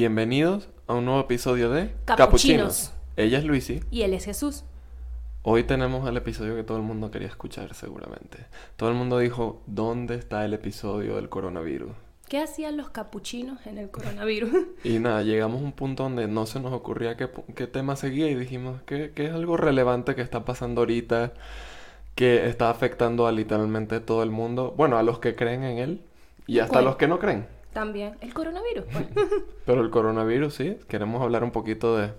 Bienvenidos a un nuevo episodio de Capuchinos. Ella es Luisi. Y él es Jesús. Hoy tenemos el episodio que todo el mundo quería escuchar seguramente. Todo el mundo dijo, ¿dónde está el episodio del coronavirus? ¿Qué hacían los capuchinos en el coronavirus? Y nada, llegamos a un punto donde no se nos ocurría qué, qué tema seguía y dijimos que, es algo relevante que está pasando ahorita, que está afectando a literalmente todo el mundo. Bueno, a los que creen en él y hasta a los que no creen. También. El coronavirus. pues. Pero el coronavirus, sí, queremos hablar un poquito de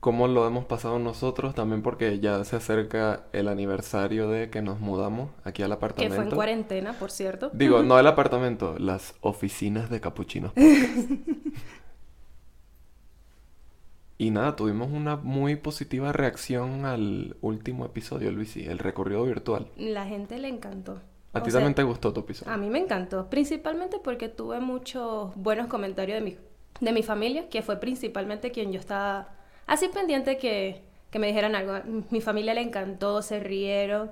cómo lo hemos pasado nosotros, también porque ya se acerca el aniversario de que nos mudamos aquí al que apartamento. fue en cuarentena, por cierto. Digo, no el apartamento, las oficinas de Capuchinos. Y nada, tuvimos una muy positiva reacción al último episodio, Luisi, el recorrido virtual. La gente le encantó. ¿A O ti sea, también te gustó tu episodio? A mí me encantó, principalmente porque tuve muchos buenos comentarios de mi, de mi familia, que fue principalmente quien yo estaba así pendiente que, que me dijeran algo. Mi familia le encantó, se rieron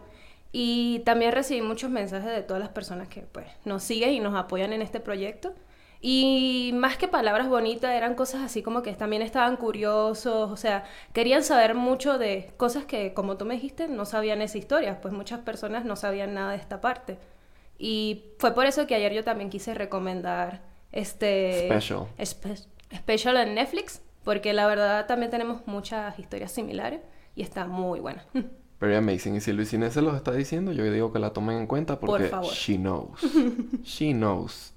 y también recibí muchos mensajes de todas las personas que pues nos siguen y nos apoyan en este proyecto. Y más que palabras bonitas, eran cosas así como que también estaban curiosos, o sea, querían saber mucho de cosas que, como tú me dijiste, no sabían esa historia, pues muchas personas no sabían nada de esta parte. Y fue por eso que ayer yo también quise recomendar este Special. espe- special en Netflix, porque la verdad también tenemos muchas historias similares y está muy buena. Very amazing. Y si Luis Inés se los está diciendo, yo digo que la tomen en cuenta porque favor. she knows. she knows.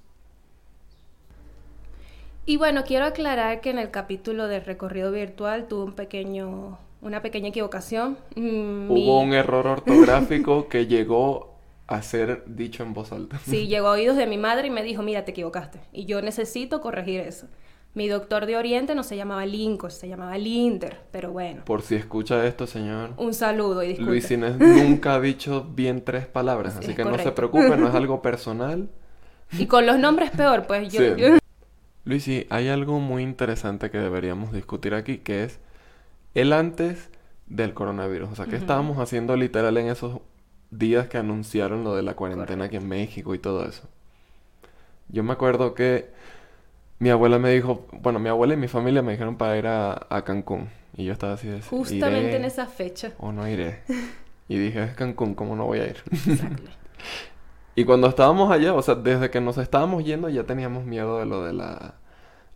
Y bueno, quiero aclarar que en el capítulo del recorrido virtual tuve un pequeño, una pequeña equivocación. Mm, Hubo un error ortográfico que llegó a ser dicho en voz alta. Sí, llegó a oídos de mi madre y me dijo, mira, te equivocaste. Y yo necesito corregir eso. Mi doctor de Oriente no se llamaba Lincoln, se llamaba Linder, pero bueno. Por si escucha esto, señor. Un saludo y disculpe. Luis Inés nunca ha dicho bien tres palabras, Sí, así es que no se correcto. preocupe, no es algo personal. Y con los nombres peor, pues yo... Sí. yo- Luisi, hay algo muy interesante que deberíamos discutir aquí, que es el antes del coronavirus. O sea, ¿qué estábamos haciendo literal en esos días que anunciaron lo de la cuarentena aquí en México y todo eso? Yo me acuerdo que mi abuela me dijo, bueno, mi abuela y mi familia me dijeron para ir a, a Cancún. Y yo estaba así de, Justamente ¿iré en esa fecha. o no iré? Y dije, es Cancún, ¿cómo no voy a ir? Exacto. Y cuando estábamos allá, o sea, desde que nos estábamos yendo ya teníamos miedo de lo de la,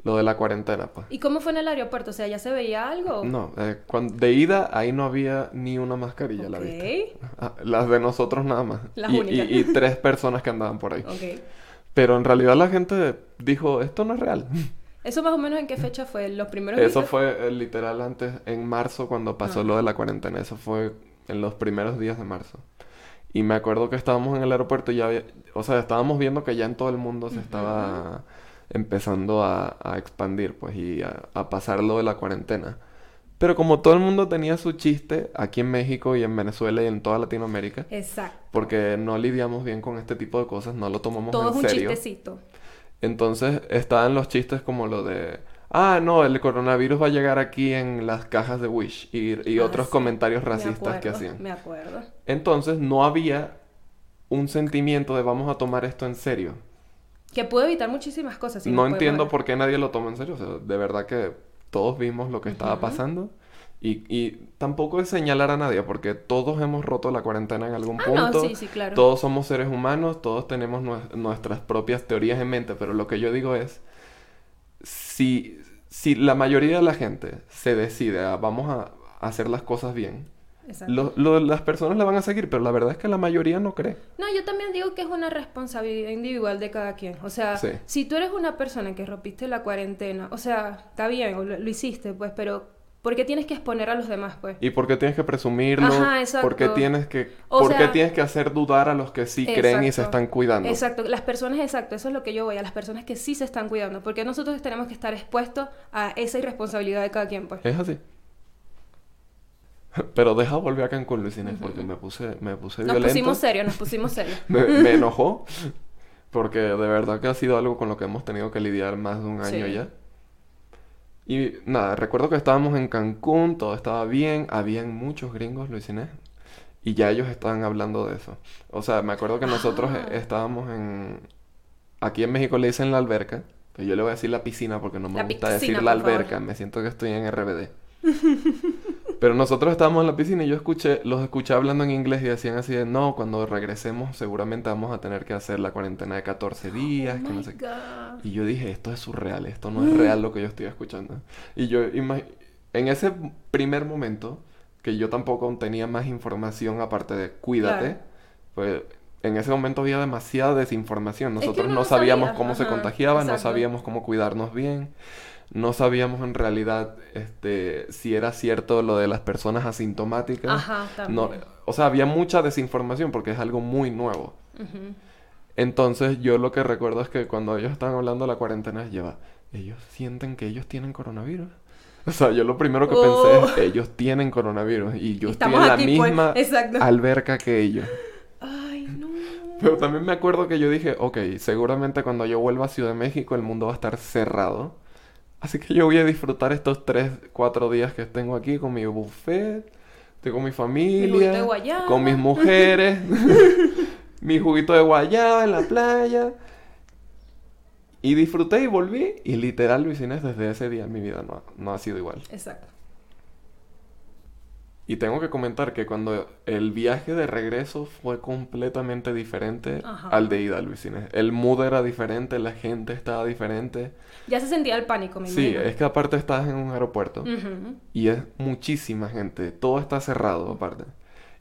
lo de la cuarentena, pues. ¿Y cómo fue en el aeropuerto? O sea, ¿ya se veía algo? No, eh, de ida ahí no había ni una mascarilla a la vista. Ah, las de nosotros nada más. Las y, y- únicas. y tres personas que andaban por ahí. Ok. Pero en realidad la gente dijo, esto no es real. ¿Eso más o menos en qué fecha fue? ¿Los primeros Eso días? fue eh, literal antes, en marzo, cuando pasó Ah. lo de la cuarentena. Eso fue en los primeros días de marzo. Y me acuerdo que estábamos en el aeropuerto y ya había, o sea, estábamos viendo que ya en todo el mundo se estaba empezando a, a expandir, pues, y a, a pasar lo de la cuarentena. Pero como todo el mundo tenía su chiste aquí en México y en Venezuela y en toda Latinoamérica, Exacto. porque no lidiamos bien con este tipo de cosas, no lo tomamos Todo en es un serio. chistecito. Entonces estaban los chistes como lo de, ah, no, el coronavirus va a llegar aquí en las cajas de Wish y, y Ah, otros sí. comentarios Me racistas que hacían. Me acuerdo. Entonces no había un sentimiento de vamos a tomar esto en serio. Que pudo evitar muchísimas cosas. si no entiendo ver. por qué nadie lo toma en serio. O sea, de verdad que todos vimos lo que estaba pasando. Y, y tampoco es señalar a nadie, porque todos hemos roto la cuarentena en algún Ah, punto. no, sí, sí, claro. Todos somos seres humanos, todos tenemos nue- nuestras propias teorías en mente, pero lo que yo digo es, si, si la mayoría de la gente se decide a vamos a hacer las cosas bien, Exacto. lo- lo- las personas la van a seguir, pero la verdad es que la mayoría no cree. No, yo también digo que es una responsabilidad individual de cada quien. O sea, Sí. si tú eres una persona que rompiste la cuarentena, o sea, está bien, lo hiciste, pues, pero ¿por qué tienes que exponer a los demás, pues? ¿Y por qué tienes que presumirlo? Ajá, ¿Por qué exacto. tienes que, O por qué sea- tienes que hacer dudar a los que sí creen y se Exacto. están cuidando? Exacto, las personas, exacto, eso es lo que yo voy, a las personas que sí se están cuidando, porque nosotros tenemos que estar expuestos a esa irresponsabilidad de cada quien, pues. Es así. Pero deja volver a Cancún, Luis Inés, porque me puse, me puse Nos violento. pusimos serios, nos pusimos serios. Me, me enojó. Porque de verdad que ha sido algo con lo que hemos tenido que lidiar más de un año Sí. ya. Y nada, recuerdo que estábamos en Cancún, todo estaba bien, habían muchos gringos, Luis Inés, y ya ellos estaban hablando de eso. O sea, me acuerdo que nosotros Ah. estábamos en... Aquí en México le dicen la alberca, Que yo le voy a decir la piscina porque no me La gusta piscina, decir la favor. alberca. Me siento que estoy en RBD. Pero nosotros estábamos en la piscina y yo escuché, los escuché hablando en inglés y decían así de, no, cuando regresemos seguramente vamos a tener que hacer la cuarentena de 14 días, Oh que no sé. Y yo dije, esto es surreal, esto no es real lo que yo estoy escuchando. Y yo, en ese primer momento, que yo tampoco tenía más información aparte de cuídate, Claro. pues en ese momento había demasiada desinformación. Es que Nosotros no no sabíamos sabía, cómo se contagiaba, no sabíamos cómo cuidarnos bien, no sabíamos en realidad este, si era cierto lo de las personas asintomáticas. Ajá, No, también. o sea, había mucha desinformación porque es algo muy nuevo. Entonces yo lo que recuerdo es que cuando ellos estaban hablando de la cuarentena, lleva, ellos sienten que ellos tienen coronavirus. O sea, yo lo primero que Oh. pensé es, ellos tienen coronavirus y yo estoy en la aquí, pues. misma alberca que ellos. Ay, no. Pero también me acuerdo que yo dije, ok, seguramente cuando yo vuelva a Ciudad de México el mundo va a estar cerrado. Así que yo voy a disfrutar estos tres, cuatro días que tengo aquí con mi buffet, con mi familia, con mis mujeres, mi juguito de guayaba en la playa. Y disfruté y volví. Y literal, Luis Inés, desde ese día en mi vida no, ha- no ha sido igual. Exacto. Y tengo que comentar que cuando el viaje de regreso fue completamente diferente Ajá. al de ida, Luis Inés. El mood era diferente, la gente estaba diferente. Ya se sentía el pánico, me Sí, es que aparte estás en un aeropuerto y es muchísima gente, todo está cerrado aparte.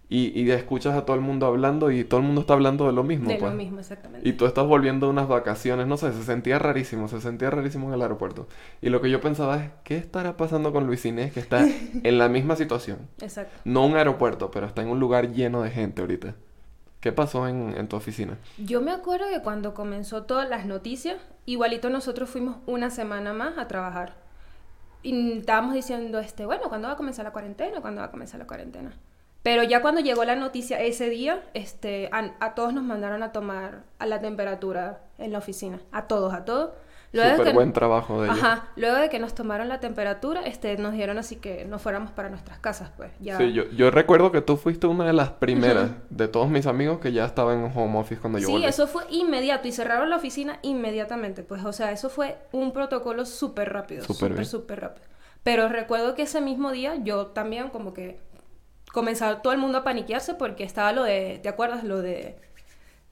Y, y escuchas a todo el mundo hablando y todo el mundo está hablando de lo mismo, De pues. lo mismo, exactamente. Y tú estás volviendo de unas vacaciones, no sé, se sentía rarísimo, se sentía rarísimo en el aeropuerto. Y lo que yo pensaba es, ¿qué estará pasando con Luis Inés que está en la misma situación? Exacto. No un aeropuerto, pero está en un lugar lleno de gente ahorita. ¿Qué pasó en, en tu oficina? Yo me acuerdo que cuando comenzó todas las noticias, igualito nosotros fuimos una semana más a trabajar. Y estábamos diciendo, este, bueno, ¿cuándo va a comenzar la cuarentena? ¿Cuándo va a comenzar la cuarentena? Pero ya cuando llegó la noticia ese día, este, a, a todos nos mandaron a tomar a la temperatura en la oficina. A todos, a todos. Luego de Súper que- buen trabajo de ellos. Ajá, luego de que nos tomaron la temperatura, este, nos dieron así que nos fuéramos para nuestras casas, pues. Ya. Sí, yo, yo recuerdo que tú fuiste una de las primeras de todos mis amigos que ya estaba en home office cuando yo Sí, volví. eso fue inmediato y cerraron la oficina inmediatamente. Pues, o sea, eso fue un protocolo súper rápido. Súper súper rápido. Pero recuerdo que ese mismo día yo también como que comenzaba todo el mundo a paniquearse porque estaba lo de, ¿te acuerdas? Lo de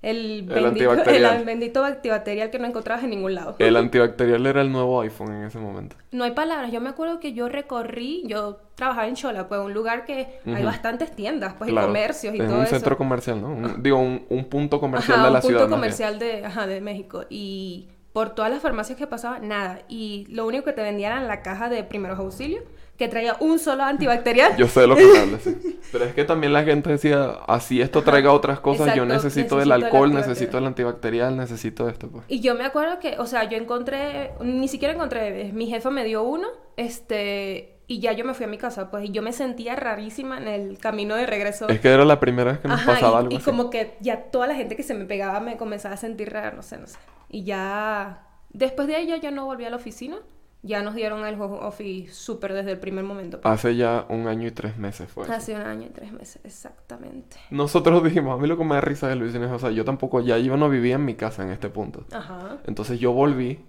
el, bendito, antibacterial. el bendito antibacterial que no encontrabas en ningún lado. El antibacterial era el nuevo iPhone en ese momento. No hay palabras. Yo me acuerdo que yo recorrí, yo trabajaba en Chola, pues un lugar que hay bastantes tiendas, pues Claro, y comercios y en todo un eso. centro comercial, ¿no? Un- digo, un, un punto comercial Ajá, de la un punto ciudad. más bien. comercial de, ajá, de México. Y por todas las farmacias que pasaba, nada. Y lo único que te vendían era la caja de primeros auxilios, que traía un solo antibacterial. Yo sé de lo que hablas, sí. Pero es que también la gente decía, así esto traiga otras cosas, yo necesito el necesito el alcohol, necesito el antibacterial, necesito esto, pues. Y yo me acuerdo que, o sea, yo encontré, ni siquiera encontré, mi jefe me dio uno, este, y ya yo me fui a mi casa, pues, y yo me sentía rarísima en el camino de regreso. Es que era la primera vez que nos Ajá, pasaba y, algo y así. como que ya toda la gente que se me pegaba me comenzaba a sentir rara, no sé, no sé. Y ya, después de ya, ya no volví a la oficina, ya nos dieron el home office súper desde el primer momento. pues. Hace ya un año y tres meses fue. eso. Hace un año y tres meses, exactamente. Nosotros dijimos, a mí lo que me da risa de Luis Inés, o sea, yo tampoco, ya yo no vivía en mi casa en este punto. Ajá. Entonces yo volví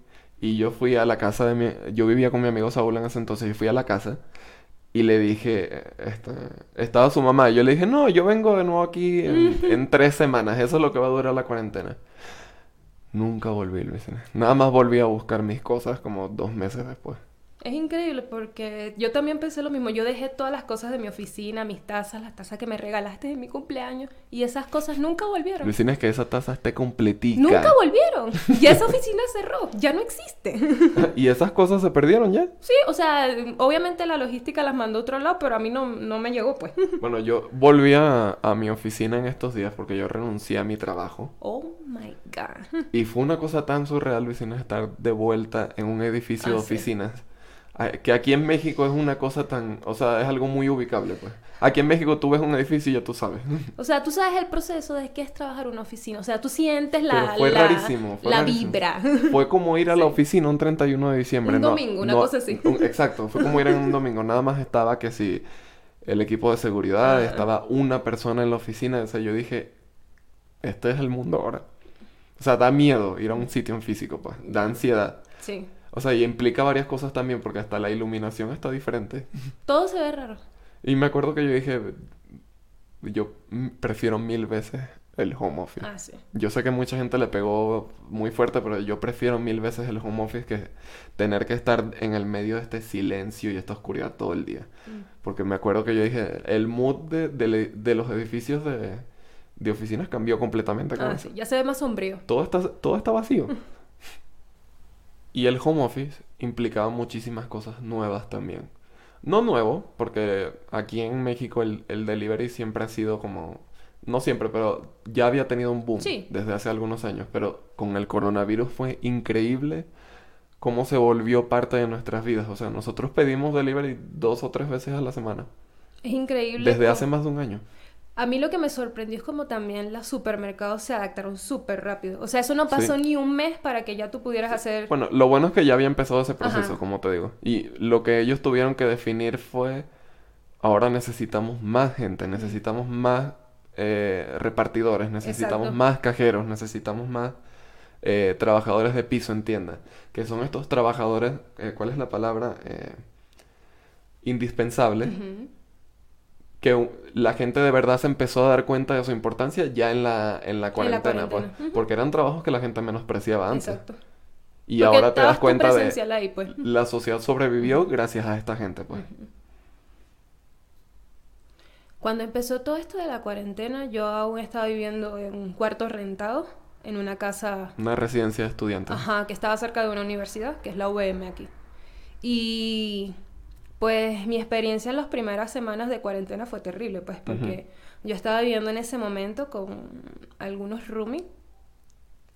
y yo fui a la casa de mi... Yo vivía con mi amigo Saúl en ese entonces y fui a la casa y le dije, este, estaba su mamá y yo le dije, no, yo vengo de nuevo aquí en, en tres semanas, eso es lo que va a durar la cuarentena. Nunca volví, Luis Inés. Nada más volví a buscar mis cosas como dos meses después. Es increíble porque yo también pensé lo mismo. Yo dejé todas las cosas de mi oficina, mis tazas, las tazas que me regalaste de mi cumpleaños, y esas cosas nunca volvieron. Luis Inés, que esa taza esté completica. Nunca volvieron. Ya esa oficina cerró, ya no existe. y esas cosas se perdieron ya. Sí, o sea, obviamente la logística las mandó a otro lado, pero a mí no, no me llegó, pues. Bueno, yo volví a, a mi oficina en estos días porque yo renuncié a mi trabajo. Oh my God. Y fue una cosa tan surreal, Luis Inés, estar de vuelta en un edificio de Ah, sí. oficinas. Ah, Que aquí en México es una cosa tan... O sea, es algo muy ubicable, pues. Aquí en México tú ves un edificio y ya tú sabes. O sea, tú sabes el proceso de qué es trabajar una oficina. O sea, tú sientes la, Pero fue la, rarísimo, fue la rarísimo. vibra. Fue como ir a la oficina un 31 de diciembre. Un no- domingo, una no- cosa así. un- exacto, fue como ir en un domingo. Nada más estaba que si el equipo de seguridad, Ah. estaba una persona en la oficina. O sea, yo dije, este es el mundo ahora. O sea, da miedo ir a un sitio en físico, pues. Da ansiedad. Sí. O sea, y implica varias cosas también, porque hasta la iluminación está diferente. Todo se ve raro. Y me acuerdo que yo dije, yo prefiero mil veces el home office. Ah, sí. Yo sé que mucha gente le pegó muy fuerte, pero yo prefiero mil veces el home office que tener que estar en el medio de este silencio y esta oscuridad todo el día. Mm. Porque me acuerdo que yo dije, el mood de, de- de los edificios de, de oficinas cambió completamente Ah, sí. Ya se ve más sombrío. Todo está, todo está vacío. Y el home office implicaba muchísimas cosas nuevas también. No nuevo, porque aquí en México el, el delivery siempre ha sido como... No siempre, pero ya había tenido un boom Sí. desde hace algunos años. Pero con el coronavirus fue increíble cómo se volvió parte de nuestras vidas. O sea, nosotros pedimos delivery dos o tres veces a la semana. Es increíble. Desde cómo- hace más de un año. A mí lo que me sorprendió es como también los supermercados se adaptaron súper rápido. O sea, eso no pasó Sí. ni un mes para que ya tú pudieras hacer... Bueno, lo bueno es que ya había empezado ese proceso, Ajá. como te digo. Y lo que ellos tuvieron que definir fue, ahora necesitamos más gente, necesitamos más eh, repartidores, necesitamos Exacto. más cajeros, necesitamos más eh, trabajadores de piso en tienda. Que son estos trabajadores, eh, ¿cuál es la palabra? Eh, indispensables. Ujú. Que la gente de verdad se empezó a dar cuenta de su importancia ya en la, en la cuarentena, pues. Porque eran trabajos que la gente menospreciaba antes. Exacto. Y Porque ahora te das cuenta de ahí, pues. la sociedad sobrevivió gracias a esta gente, pues. Cuando empezó todo esto de la cuarentena, yo aún estaba viviendo en un cuarto rentado, en una casa, Una residencia de estudiantes. ajá, que estaba cerca de una universidad, que es la UVM aquí. Y pues mi experiencia en las primeras semanas de cuarentena fue terrible, pues, porque yo estaba viviendo en ese momento con algunos roomies.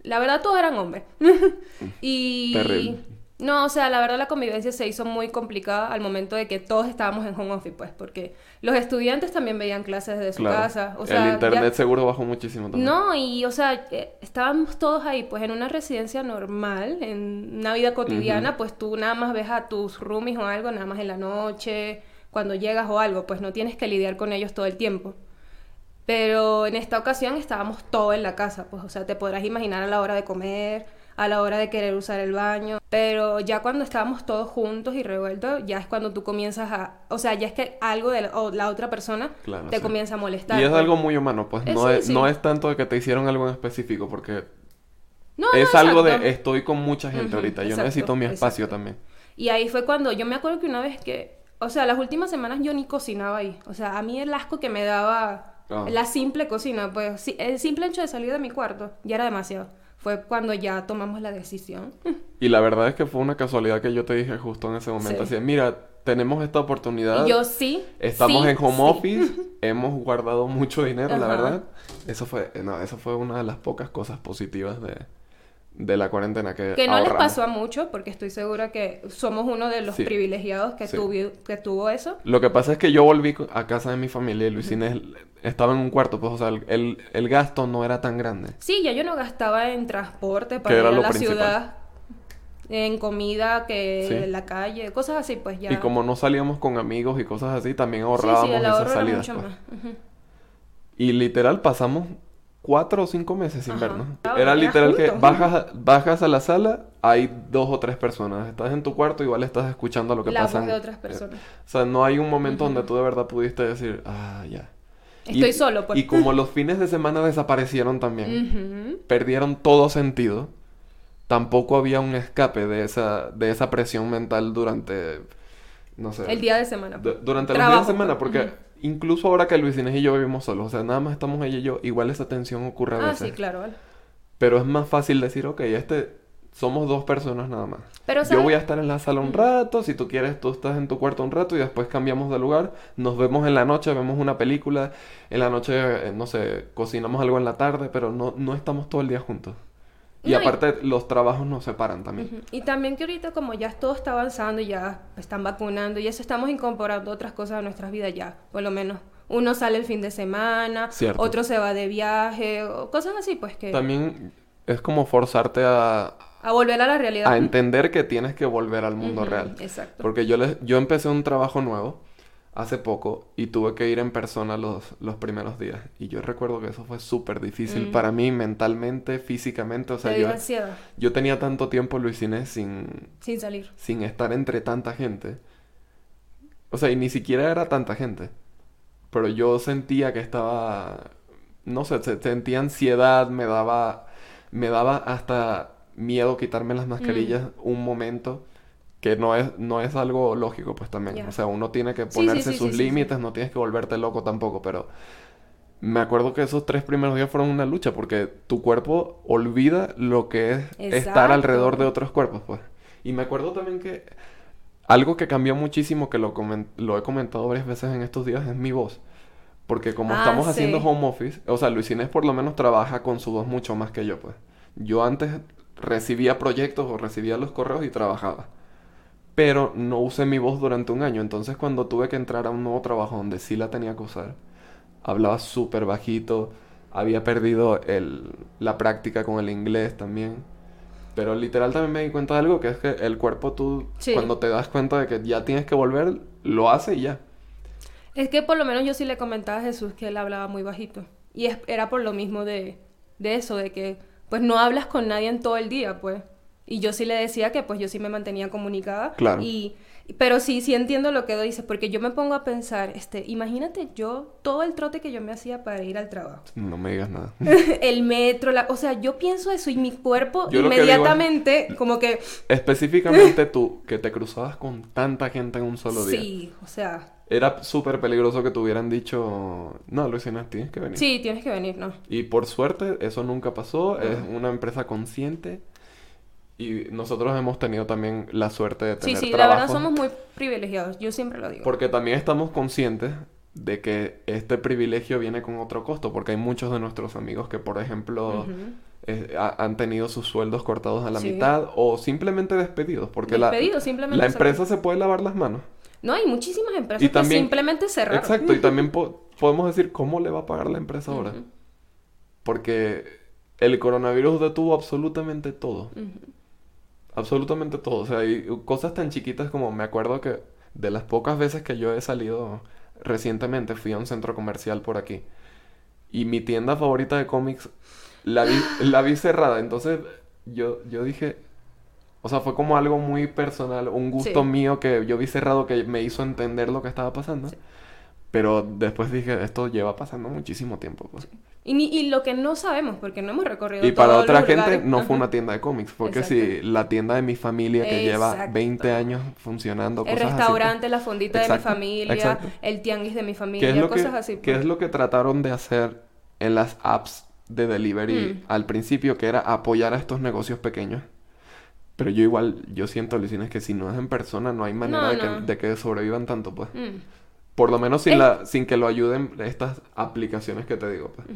La verdad, todos eran hombres. y... Terrible. No, o sea, la verdad la convivencia se hizo muy complicada al momento de que todos estábamos en home office, pues, porque los estudiantes también veían clases desde su Claro. casa. O sea, el internet ya- seguro bajó muchísimo también. No, y o sea, eh, estábamos todos ahí, pues en una residencia normal, en una vida cotidiana, pues tú nada más ves a tus roomies o algo, nada más en la noche, cuando llegas o algo, pues no tienes que lidiar con ellos todo el tiempo. Pero en esta ocasión estábamos todos en la casa, pues, o sea, te podrás imaginar a la hora de comer, a la hora de querer usar el baño, pero ya cuando estábamos todos juntos y revueltos, ya es cuando tú comienzas a, o sea, ya es que algo de la, o la otra persona Claro, te sí. comienza a molestar. Y es pues. algo muy humano, pues. Eh, No, sí, es, sí. no es tanto de que te hicieron algo en específico, porque No, es no, algo exacto. de estoy con mucha gente ahorita. Yo exacto, necesito mi espacio exacto. también. Y ahí fue cuando yo me acuerdo que una vez que, o sea, las últimas semanas yo ni cocinaba ahí. O sea, a mí el asco que me daba Ah. la simple cocina, pues el simple hecho de salir de mi cuarto ya era demasiado. Fue cuando ya tomamos la decisión. Y la verdad es que fue una casualidad que yo te dije justo en ese momento. Sí. Así, mira, tenemos esta oportunidad. Yo sí. Estamos sí, en home sí. office, hemos guardado mucho dinero, la verdad. Eso fue, no, eso fue una de las pocas cosas positivas de, de la cuarentena que Que no les pasó a muchos, porque estoy segura que somos uno de los Sí. privilegiados que, tuvi- que tuvo eso. Lo que pasa es que yo volví a casa de mi familia y Luis Inés estaba en un cuarto, pues, o sea, el, el, el gasto no era tan grande. Sí, ya yo no gastaba en transporte para ir a la principal. ciudad, en comida, que Sí. en la calle, cosas así, pues ya. Y como no salíamos con amigos y cosas así, también Sí, ahorrábamos sí, el esas salidas. mucho pues. más. Y literal pasamos cuatro o cinco meses sin Ajá. vernos. Ah, Era era literal que bajas, bajas a la sala, hay dos o tres personas. Estás en tu cuarto, igual estás escuchando lo que pasa. de otras personas. O sea, no hay un momento donde tú de verdad pudiste decir, ah, ya. Estoy Y- solo, pues. Y como los fines de semana desaparecieron también, perdieron todo sentido, tampoco había un escape de esa, de esa presión mental durante, no sé, El día de semana. pues. durante los Trabajo, días de semana, pues. porque incluso ahora que Luis Inés y yo vivimos solos, o sea, nada más estamos ella y yo, igual esa tensión ocurre a Ah, veces. sí, claro. vale. Pero es más fácil decir, ok, este, somos dos personas nada más. Pero, Yo voy a estar en la sala un rato, si tú quieres, tú estás en tu cuarto un rato y después cambiamos de lugar. Nos vemos en la noche, vemos una película. En la noche, eh, no sé, cocinamos algo en la tarde, pero no, no estamos todo el día juntos. Y No, y- aparte, los trabajos nos separan también. Ujú. Y también que ahorita como ya todo está avanzando y ya están vacunando y eso estamos incorporando otras cosas a nuestras vidas ya, por lo menos. Uno sale el fin de semana, Cierto. otro se va de viaje, cosas así, pues que También es como forzarte a, a volver a la realidad. a entender que tienes que volver al mundo real. Exacto. Porque yo, les, yo empecé un trabajo nuevo hace poco y tuve que ir en persona los, los primeros días. Y yo recuerdo que eso fue súper difícil Mm. para mí mentalmente, físicamente. O sea, yo, ansiedad yo tenía tanto tiempo, Luis Inés, sin, sin salir. sin estar entre tanta gente. O sea, y ni siquiera era tanta gente. Pero yo sentía que estaba, no sé, se- sentía ansiedad, me daba, me daba hasta miedo quitarme las mascarillas Mm. un momento, que no es, no es algo lógico, pues también. O sea, uno tiene que ponerse sí, sus sí, sí, sí. límites, no tienes que volverte loco tampoco, pero me acuerdo que esos tres primeros días fueron una lucha, porque tu cuerpo olvida lo que es estar alrededor de otros cuerpos, pues. Y me acuerdo también que algo que cambió muchísimo, que lo, lo he comentado varias veces en estos días, es mi voz. Porque como Ah, estamos haciendo home office, o sea, Luis Inés por lo menos trabaja con su voz mucho más que yo, pues. Yo antes recibía proyectos o recibía los correos y trabajaba. Pero no usé mi voz durante un año. Entonces cuando tuve que entrar a un nuevo trabajo donde sí la tenía que usar, hablaba súper bajito, había perdido el, la práctica con el inglés también. Pero literal también me di cuenta de algo, que es que el cuerpo tú, Sí. cuando te das cuenta de que ya tienes que volver, lo hace y ya. Es que por lo menos yo sí le comentaba a Jesús que él hablaba muy bajito. Y es- era por lo mismo de, de eso, de que pues no hablas con nadie en todo el día, pues. Y yo sí le decía que pues yo sí me mantenía comunicada. Claro. Y, pero sí, sí entiendo lo que dices, porque yo me pongo a pensar, este, imagínate yo, todo el trote que yo me hacía para ir al trabajo. No me digas nada. el metro, la, o sea, yo pienso eso y mi cuerpo Yo lo que digo es- inmediatamente como que... Específicamente tú, que te cruzabas con tanta gente en un solo día. Sí, o sea, Era súper peligroso que te hubieran dicho, no, Luis Inés, tienes que venir. sí, tienes que venir, ¿no? Y por suerte eso nunca pasó, es una empresa consciente y nosotros hemos tenido también la suerte de Sí, tener sí, la verdad trabajos somos muy privilegiados, yo siempre lo digo. porque también estamos conscientes de que este privilegio viene con otro costo, porque hay muchos de nuestros amigos que, por ejemplo, eh, ha- han tenido sus sueldos cortados a la Sí. mitad o simplemente despedidos, porque la, Despedidos, simplemente la empresa se puede lavar las manos. No, hay muchísimas empresas Y también- que simplemente cerraron. Exacto, y también po- podemos decir cómo le va a pagar la empresa ahora. Porque el coronavirus detuvo absolutamente todo. Absolutamente todo. O sea, hay cosas tan chiquitas como me acuerdo que de las pocas veces que yo he salido recientemente fui a un centro comercial por aquí. Y mi tienda favorita de cómics la vi, la vi cerrada. Entonces yo, yo dije, o sea, fue como algo muy personal, un gusto Sí. mío que yo vi cerrado que me hizo entender lo que estaba pasando. Sí. Pero después dije, esto lleva pasando muchísimo tiempo. pues. Y, ni- y lo que no sabemos, porque no hemos recorrido Y para otra gente lugares. no fue Ajá. una tienda de cómics, porque Exacto. si la tienda de mi familia que lleva Exacto. 20 años funcionando, El cosas así, pues. restaurante, la fondita de mi familia, el tianguis de mi ¿Qué familia, es, lo que, cosas así. qué pues. es lo que trataron de hacer en las apps de delivery Mm. al principio? Que era apoyar a estos negocios pequeños. Pero yo igual, yo siento, Lucina, que si no es en persona, no hay manera No, de, no. Que, de que sobrevivan tanto, pues. Mm, Por lo menos sin, Es- la, sin que lo ayuden estas aplicaciones que te digo, pues.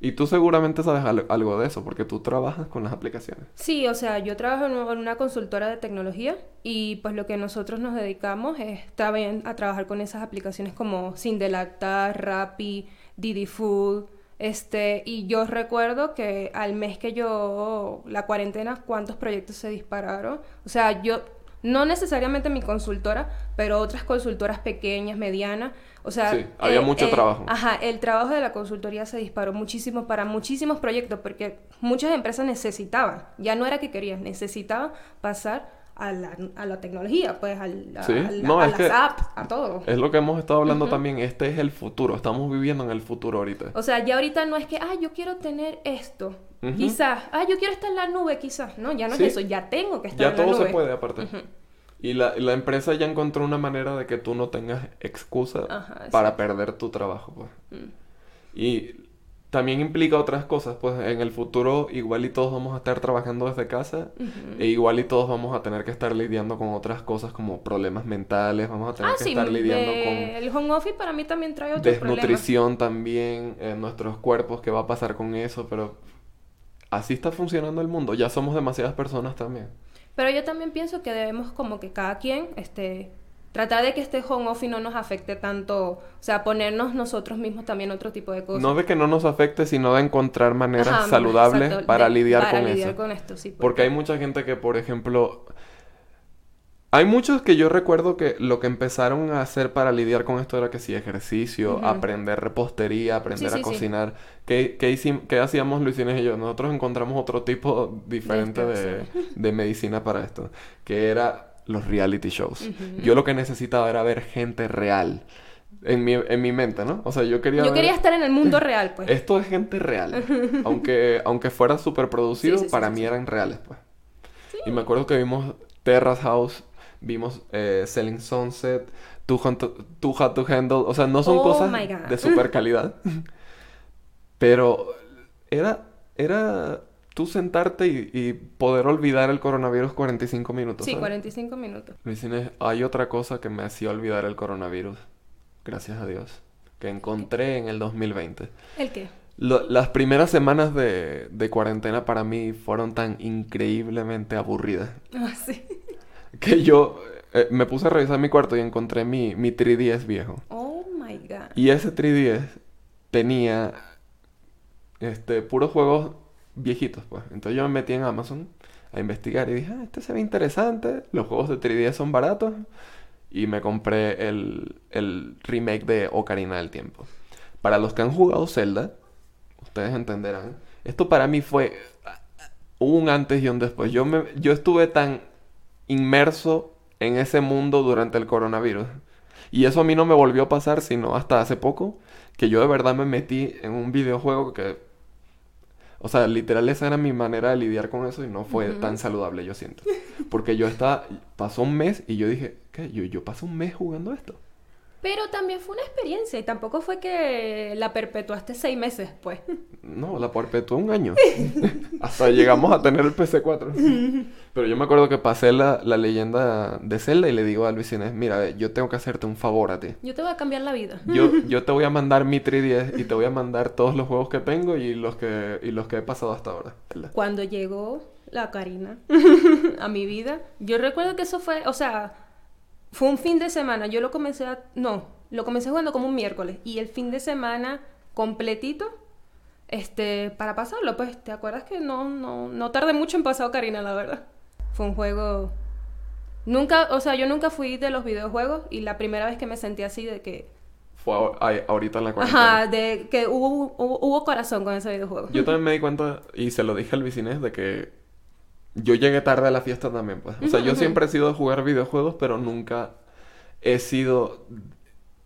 Y tú seguramente sabes al- algo de eso, porque tú trabajas con las aplicaciones. Sí, o sea, yo trabajo en un- en una consultora de tecnología y pues lo que nosotros nos dedicamos es también a trabajar con esas aplicaciones como Sin Delactar, Rappi, Didi Food, este, y yo recuerdo que al mes que yo, la cuarentena, cuántos proyectos se dispararon. O sea, yo, no necesariamente mi consultora, pero otras consultoras pequeñas, medianas. O sea, Sí, había mucho trabajo. Ajá, el trabajo de la consultoría se disparó muchísimo para muchísimos proyectos porque muchas empresas necesitaban, ya no era que querían, necesitaban pasar a la, a la tecnología, pues al- a, Sí, a no, las apps, a todo. Es lo que hemos estado hablando también. Este es el futuro. Estamos viviendo en el futuro ahorita. O sea, ya ahorita no es que, ah, yo quiero tener esto, quizás, ah, yo quiero estar en la nube, quizás. No, ya no Sí. es eso, ya tengo que estar Ya en la todo nube. se puede aparte. Y la, la empresa ya encontró una manera de que tú no tengas excusa Ajá, para perder tu trabajo, pues. Mm. Y también implica otras cosas, pues en el futuro igual y todos vamos a estar trabajando desde casa e igual y todos vamos a tener que estar lidiando con otras cosas como problemas mentales, vamos a tener Ah, que sí, estar lidiando de- con el home office para mí también trae otros problemas. desnutrición también en nuestros cuerpos, qué va a pasar con eso, pero así está funcionando el mundo, ya somos demasiadas personas también. Pero yo también pienso que debemos como que cada quien, este, tratar de que este home office no nos afecte tanto, o sea, ponernos nosotros mismos también otro tipo de cosas. No de que no nos afecte, sino de encontrar maneras Ajá, saludables exacto, para de- lidiar para con lidiar eso. con esto, sí. Porque hay mucha gente que, por ejemplo, Hay muchos que yo recuerdo que lo que empezaron a hacer para lidiar con esto era que sí, ejercicio, aprender repostería, aprender Sí, a sí, cocinar. ¿Qué, qué, hicim- qué hacíamos Luisines y yo? Nosotros encontramos otro tipo diferente De de medicina para esto, que era los reality shows. Yo lo que necesitaba era ver gente real en mi, en mi mente, ¿no? O sea, yo quería Yo ver- quería estar en el mundo real, pues. Esto es gente real. aunque, aunque fuera súper producido, Sí, sí, sí, para sí, mí eran reales, pues. Y me acuerdo que vimos Terrace House, vimos eh, Selling Sunset, Too Hot to, Handle. O sea, no son Oh cosas de super calidad. Pero era, era tú sentarte y, y poder olvidar el coronavirus 45 minutos. Sí, ¿sabes? 45 minutos. Luisines, hay otra cosa que me hacía olvidar el coronavirus. Gracias a Dios. Que encontré en el 2020. ¿El qué? Lo- las primeras semanas de, de cuarentena para mí fueron tan increíblemente aburridas Ah, sí. que yo eh, me puse a revisar mi cuarto y encontré mi, mi 3DS viejo. Oh my god. Y ese 3DS tenía este puros juegos viejitos, pues. Entonces yo me metí en Amazon a investigar y dije, ah, este se ve interesante, los juegos de 3DS son baratos. Y me compré el, el remake de Ocarina del Tiempo. Para los que han jugado Zelda, ustedes entenderán, esto para mí fue un antes y un después. Yo, me, yo estuve tan inmerso en ese mundo durante el coronavirus. Y eso a mí no me volvió a pasar sino hasta hace poco, que yo de verdad me metí en un videojuego que... O sea, literal esa era mi manera de lidiar con eso y no fue tan saludable, yo siento. Porque yo estaba... Pasó un mes y yo dije, ¿qué? Yo, yo pasé un mes jugando esto. Pero también fue una experiencia y tampoco fue que la perpetuaste seis meses, pues. No, la perpetué un año. Hasta llegamos a tener el PC4. Pero yo me acuerdo que pasé la, la leyenda de Zelda y le digo a Luis Inés, mira, yo tengo que hacerte un favor a ti. Yo te voy a cambiar la vida. Yo, yo te voy a mandar mi 3DS y te voy a mandar todos los juegos que tengo y los que, y los que he pasado hasta ahora. Cuando llegó la Karina a mi vida, yo recuerdo que eso fue, o sea, fue un fin de semana. Yo lo comencé a, no, lo comencé jugando como un miércoles y el fin de semana completito, este, para pasarlo, pues, ¿te acuerdas que no, no, no tardé mucho en pasar Karina, la verdad? Fue un juego, nunca, o sea, yo nunca fui de los videojuegos y la primera vez que me sentí así de que, Fue ay- ahorita en la cuarentena. ajá, de que hubo, hubo, hubo corazón con ese videojuego. Yo también me di cuenta, y se lo dije al Luis Inés, de que yo llegué tarde a la fiesta también, pues. O sea, yo siempre he sido de jugar videojuegos, pero nunca he sido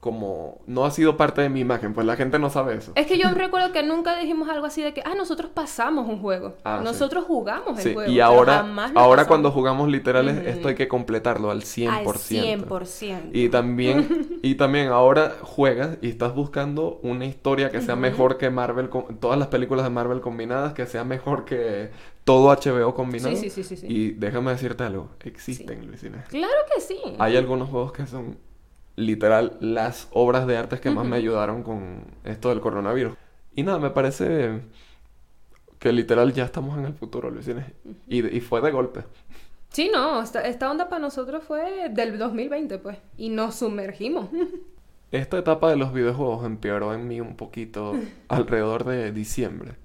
como... No ha sido parte de mi imagen, pues la gente no sabe eso. Es que yo recuerdo que nunca dijimos algo así de que, ah, nosotros pasamos un juego. Ah, sí. nosotros jugamos el Sí, juego. y ahora, jamás ahora pasamos. cuando jugamos literales, esto hay que completarlo al 100%. Al 100%. Y también, y también ahora juegas y estás buscando una historia que sea mejor que Marvel, todas las películas de Marvel combinadas, que sea mejor que todo HBO combinado. Sí, sí, sí, sí, sí. Y déjame decirte algo, existen, Luisina. Claro que sí. Hay algunos juegos que son literal las obras de artes que más me ayudaron con esto del coronavirus. Y nada, me parece que literal ya estamos en el futuro, Luisina. Y, y fue de golpe. Sí, no, esta, esta onda para nosotros fue del 2020, pues. Y nos sumergimos. Esta etapa de los videojuegos empeoró en mí un poquito alrededor de diciembre,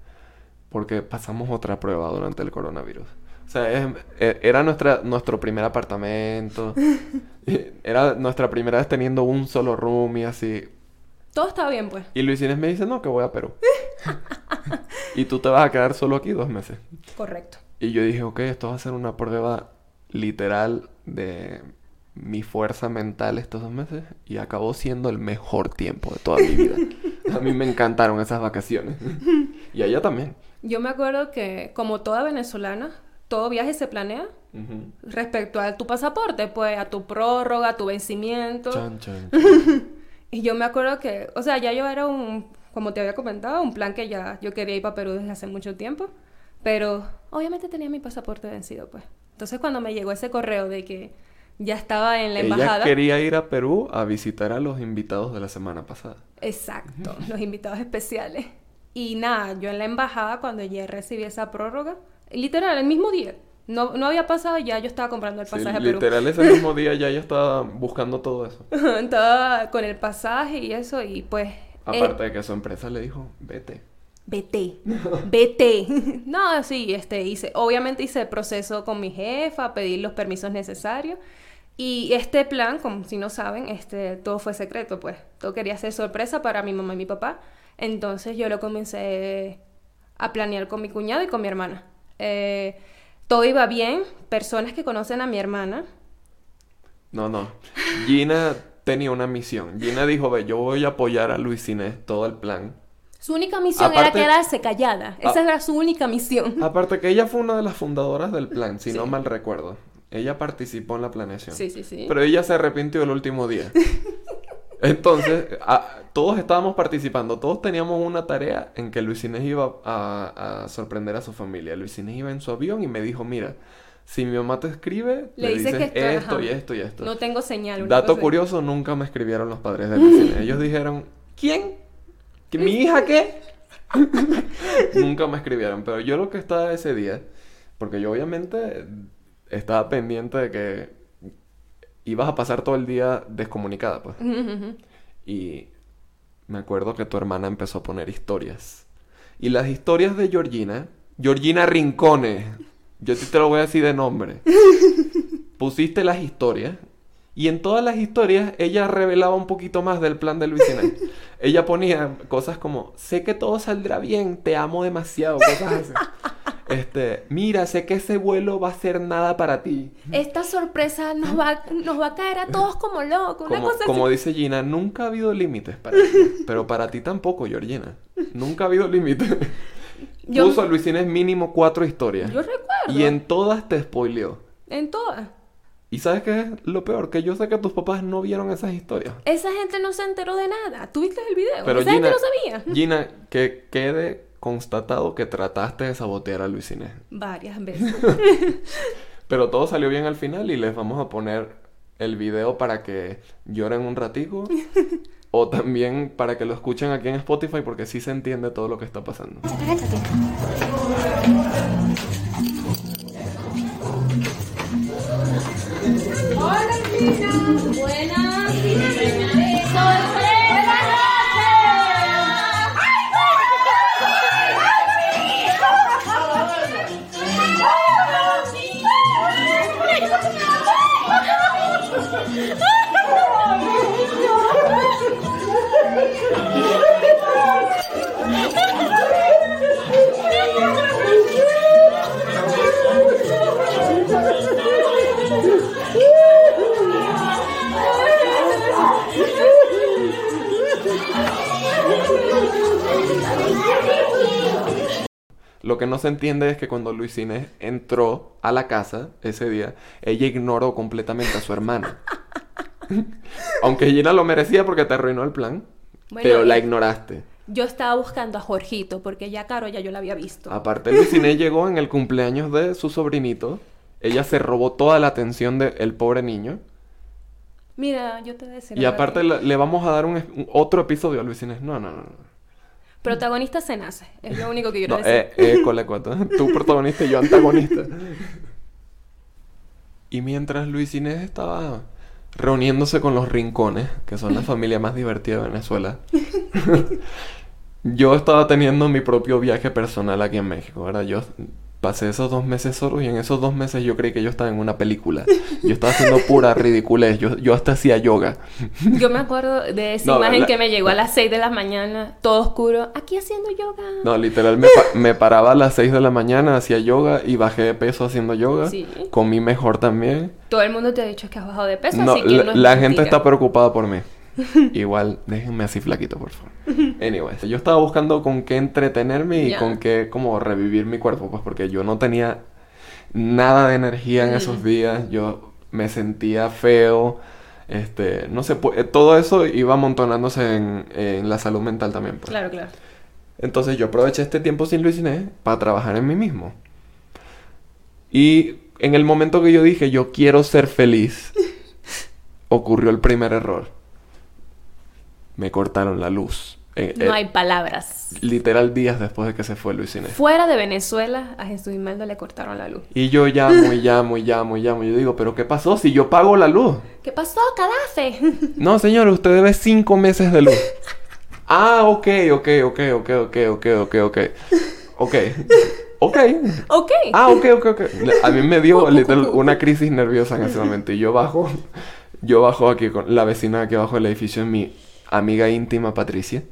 porque pasamos otra prueba durante el coronavirus. O sea, es- e- era nuestra, nuestro primer apartamento, era nuestra primera vez teniendo un solo room y así. Todo estaba bien, pues. Y Luis Inés me dice, no, que voy a Perú. y tú te vas a quedar solo aquí dos meses. Correcto. Y yo dije, ok, esto va a ser una prueba literal de mi fuerza mental estos dos meses. Y acabó siendo el mejor tiempo de toda mi vida. A mí me encantaron esas vacaciones. y a ella también. Yo me acuerdo que, como toda venezolana, todo viaje se planea respecto a tu pasaporte, pues, a tu prórroga, a tu vencimiento. Chan, chan, chan. Y yo me acuerdo que, o sea, ya yo era un, como te había comentado, un plan que ya yo quería ir para Perú desde hace mucho tiempo, pero obviamente tenía mi pasaporte vencido, pues. Entonces cuando me llegó ese correo de que ya estaba en la Ella embajada, quería ir a Perú a visitar a los invitados de la semana pasada. exacto, los invitados especiales. Y nada, yo en la embajada cuando ya recibí esa prórroga, literal, el mismo día, no, no había pasado ya yo estaba comprando el Sí, pasaje a Perú. literal ese mismo día ya ella estaba buscando todo eso. Estaba con el pasaje y eso y pues... eh, Aparte de que su empresa le dijo, vete. Vete, vete. No, sí, este, hice, obviamente hice el proceso con mi jefa, pedí los permisos necesarios Y este plan, como si no saben, este, todo fue secreto, pues. Todo quería ser sorpresa para mi mamá y mi papá. Entonces yo lo comencé a planear con mi cuñado y con mi hermana. Eh, todo iba bien. Personas que conocen a mi hermana. No, no. Gina tenía una misión. Gina dijo, ve, yo voy a apoyar a Luis Inés todo el plan. Su única misión era quedarse callada. Esa era su única misión. Aparte que ella fue una de las fundadoras del plan, si no mal recuerdo. Ella participó en la planeación. Sí, sí, sí. Pero ella se arrepintió el último día. Entonces, todos estábamos participando, todos teníamos una tarea en que Luis Inés iba a, sorprender a su familia. Luis Inés iba en su avión y me dijo, mira, si mi mamá te escribe, le, dices, esto y esto y esto. No tengo señal. Dato curioso, nunca me escribieron los padres de Luis Inés. Ellos dijeron, ¿quién? ¿Que mi hija qué? nunca me escribieron, pero yo lo que estaba ese día, porque yo obviamente estaba pendiente de que ibas a pasar todo el día descomunicada, pues. Y me acuerdo que tu hermana empezó a poner historias. Y las historias de Georgina, Georgina Rincones, yo te lo voy a decir de nombre. Pusiste las historias y en todas las historias ella revelaba un poquito más del plan de Luis ella ponía cosas como, sé que todo saldrá bien, te amo demasiado, cosas así. Este, mira, sé que ese vuelo va a ser nada para ti. Esta sorpresa nos va, nos va a caer a todos como locos. Como, como dice Gina, nunca ha habido límites para ti. Pero para ti tampoco, Georgina. Nunca ha habido límites. Puso a Luis mínimo cuatro historias. Yo recuerdo. Y en todas te spoileó. En todas. ¿Y sabes qué es lo peor? Que yo sé que tus papás no vieron esas historias. Esa gente no se enteró de nada. ¿Tuviste el video? Pero Esa gente no sabía. Gina, que quede constatado que trataste de sabotear a Luis Inés. Varias veces. Pero todo salió bien al final y les vamos a poner el video para que lloren un ratico. o también para que lo escuchen aquí en Spotify porque sí se entiende todo lo que está pasando. Buenas. Que no se entiende es que cuando Luis Inés entró a la casa ese día, ella ignoró completamente a su hermana. Aunque Gina lo merecía porque te arruinó el plan, pero la ignoraste. Yo estaba buscando a Jorgito porque ya Caro ya yo la había visto. Aparte, Luis Inés llegó en el cumpleaños de su sobrinito. Ella se robó toda la atención del pobre niño. Mira, yo te voy a decir. Y aparte le, vamos a dar un, otro episodio a Luis Inés. No, no, no. Protagonista se nace, es lo único que quiero decir. Eh, eh, cuatro. Tú protagonista y yo antagonista. Y mientras Luis Inés estaba reuniéndose con los rincones, que son la familia más divertida de Venezuela, yo estaba teniendo mi propio viaje personal aquí en México, ¿verdad? Yo pasé esos dos meses solo y en esos dos meses yo creí que yo estaba en una película. Yo estaba haciendo pura ridiculez. Yo, yo hasta hacía yoga. Yo me acuerdo de esa imagen que me llegó a las 6 de la mañana, todo oscuro, aquí haciendo yoga. No, literal, me, paraba a las 6 de la mañana, hacía yoga y bajé de peso haciendo yoga. Sí. Comí mejor también. Todo el mundo te ha dicho que has bajado de peso, no, así que la, la gente está preocupada por mí. Igual, déjenme así flaquito, por favor. Anyways, yo estaba buscando con qué entretenerme y con qué como revivir mi cuerpo, pues porque yo no tenía nada de energía en esos días, yo me sentía feo, este, no sé, eh, todo eso iba amontonándose en, en la salud mental también. Pues. Claro, claro. Entonces yo aproveché este tiempo sin Luis Inés para trabajar en mí mismo. Y en el momento que yo dije, yo quiero ser feliz, ocurrió el primer error me cortaron la luz. Eh, no eh, hay palabras. Literal días después de que se fue Luis Inés. Fuera de Venezuela, a Jesús Imeldo le cortaron la luz. Y yo llamo y llamo y llamo y llamo. Y yo digo, ¿pero qué pasó si yo pago la luz? ¿Qué pasó, Cadafe? no, señor, usted debe cinco meses de luz. ah, ok, ok, ok, ok, ok, ok, ok, ok. Ok. Ok. Ok. Ah, ok, ok, ok. A mí me dio literal una crisis nerviosa en ese momento. Y yo bajo, yo bajo aquí con la vecina aquí abajo del edificio, es mi amiga íntima Patricia.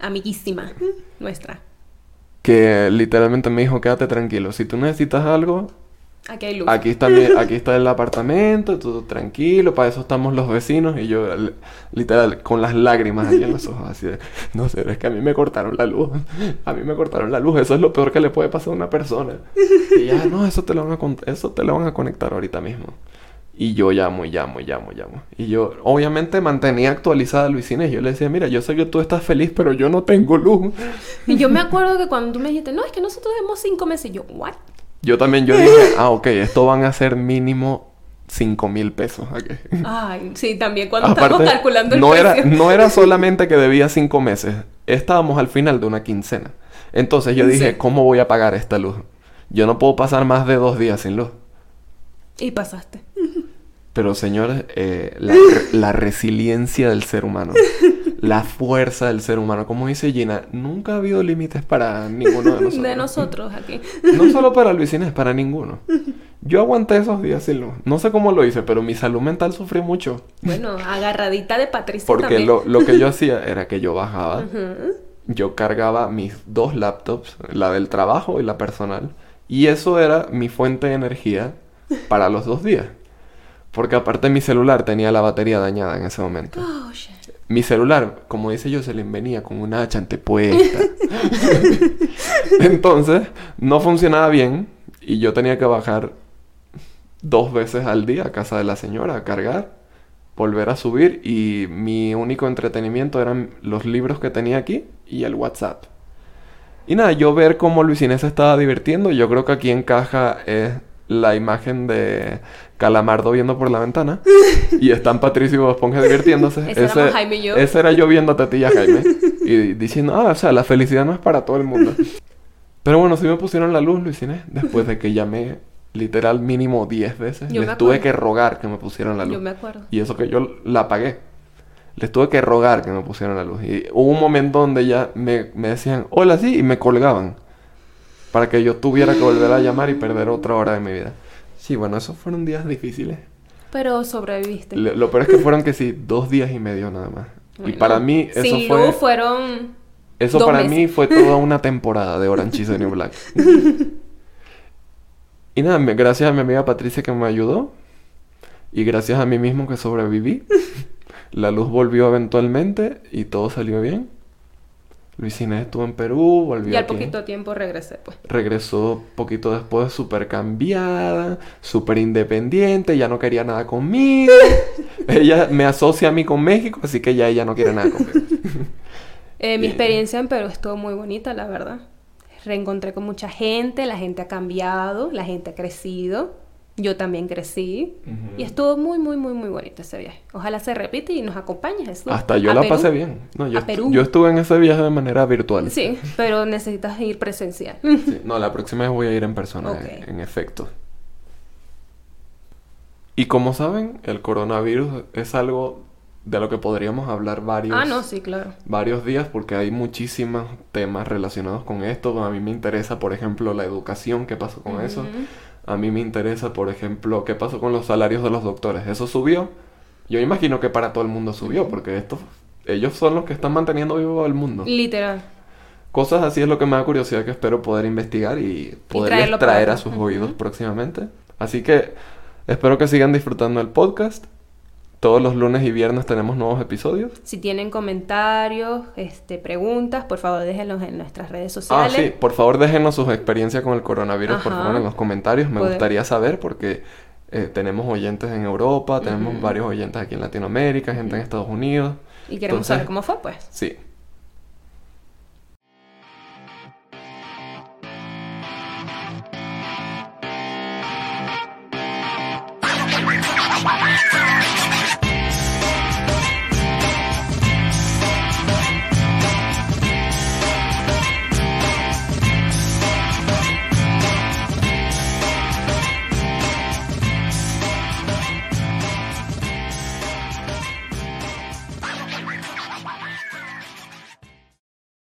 Amiguísima. Nuestra. Que literalmente me dijo, quédate tranquilo. Si tú necesitas algo, Aquí hay luz. Aquí está, mi- aquí está el apartamento, todo tranquilo, para eso estamos los vecinos. Y yo, li- literal, con las lágrimas aquí en los ojos, así de, no sé, es que a mí me cortaron la luz. A mí me cortaron la luz, eso es lo peor que le puede pasar a una persona. Y ya, no, eso te lo van a, eso te lo van a conectar ahorita mismo. Y yo llamo, y llamo, y llamo, y llamo. Y yo, obviamente, mantenía actualizada a Luisina y yo le decía, mira, yo sé que tú estás feliz, pero yo no tengo luz. Y yo me acuerdo que cuando tú me dijiste, no, es que nosotros tenemos cinco meses. Y yo, ¿what? Yo también, yo dije, ah, ok, esto van a ser mínimo 5 mil pesos. Ay, sí, también cuando Aparte, estábamos calculando el no era, no era solamente que debía cinco meses, estábamos al final de una quincena. Entonces yo dije, Sí. ¿cómo voy a pagar esta luz? Yo no puedo pasar más de dos días sin luz. Y pasaste. Pero señores, eh, la, la resiliencia del ser humano, la fuerza del ser humano, como dice Gina, nunca ha habido límites para ninguno de nosotros. De nosotros aquí. No solo para Luisina, es para ninguno. Yo aguanté esos días sin luz. No sé cómo lo hice, pero mi salud mental sufrió mucho. Bueno, agarradita de Patricia Porque también. lo, lo que yo hacía era que yo bajaba, yo cargaba mis dos laptops, la del trabajo y la personal, y eso era mi fuente de energía para los dos días. Porque aparte mi celular tenía la batería dañada en ese momento. Oh, shit. Mi celular, como dice Jocelyn, venía con una hacha antepuesta. Entonces, no funcionaba bien y yo tenía que bajar dos veces al día a casa de la señora a cargar, volver a subir y mi único entretenimiento eran los libros que tenía aquí y el WhatsApp. Y nada, yo ver cómo Luis Inés se estaba divirtiendo, yo creo que aquí encaja eh, la imagen de Calamardo viendo por la ventana y están Patricio y Bob Esponja divirtiéndose. Ese éramos Jaime y yo. ese era yo viendo a Tetilla Jaime y diciendo, ah, o sea, la felicidad no es para todo el mundo. Pero bueno, sí me pusieron la luz, Luis Inés, después de que llamé literal mínimo 10 veces. Yo Les tuve que rogar que me pusieran la luz. Yo me acuerdo. Y eso que yo la apagué. Les tuve que rogar que me pusieran la luz. Y hubo un momento donde ya me, me decían, hola, sí, y me colgaban. Para que yo tuviera que volver a llamar y perder otra hora de mi vida. Sí, bueno, esos fueron días difíciles. Pero sobreviviste. Lo, lo peor es que fueron que sí, dos días y medio nada más. y para mí eso sin fue... luz fueron... Eso para meses. mí fue toda una temporada de Orange is the New Black. y nada, gracias a mi amiga Patricia que me ayudó. Y gracias a mí mismo que sobreviví. La luz volvió eventualmente y todo salió bien. Luis Inés estuvo en Perú, volvió Y al aquí. poquito tiempo regresé, pues. Regresó poquito después súper cambiada, súper independiente, ya no quería nada conmigo. ella me asocia a mí con México, así que ya ella no quiere nada conmigo. Eh, mi experiencia en Perú estuvo muy bonita, la verdad. Reencontré con mucha gente, la gente ha cambiado, la gente ha crecido. Yo también crecí. Y estuvo muy, muy, muy, muy bonito ese viaje. Ojalá se repite y nos acompañe Jesús. Hasta yo a la Perú. pasé bien. No, yo, A estu- Perú. yo estuve en ese viaje de manera virtual. Sí, pero necesitas ir presencial. Sí, No, la próxima vez voy a ir en persona, en efecto. Y como saben, el coronavirus es algo de lo que podríamos hablar varios, ah, no, sí, claro. varios días porque hay muchísimos temas relacionados con esto. A mí me interesa, por ejemplo, la educación, qué pasó con eso. A mí me interesa, por ejemplo, qué pasó con los salarios de los doctores. ¿Eso subió? Yo imagino que para todo el mundo subió, porque esto, ellos son los que están manteniendo vivo al mundo. Literal. Cosas así es lo que me da curiosidad que espero poder investigar y para traer a sus oídos próximamente. Así que espero que sigan disfrutando del podcast. Todos los lunes y viernes tenemos nuevos episodios. Si tienen comentarios, este, preguntas, por favor déjenlos en nuestras redes Ah, sociales. sí, por favor déjenos sus experiencias con el coronavirus, por favor, en los comentarios. Me gustaría saber porque eh, tenemos oyentes en Europa, tenemos varios oyentes aquí en Latinoamérica, gente en Estados Unidos. Y queremos Entonces- saber cómo fue, pues. Sí,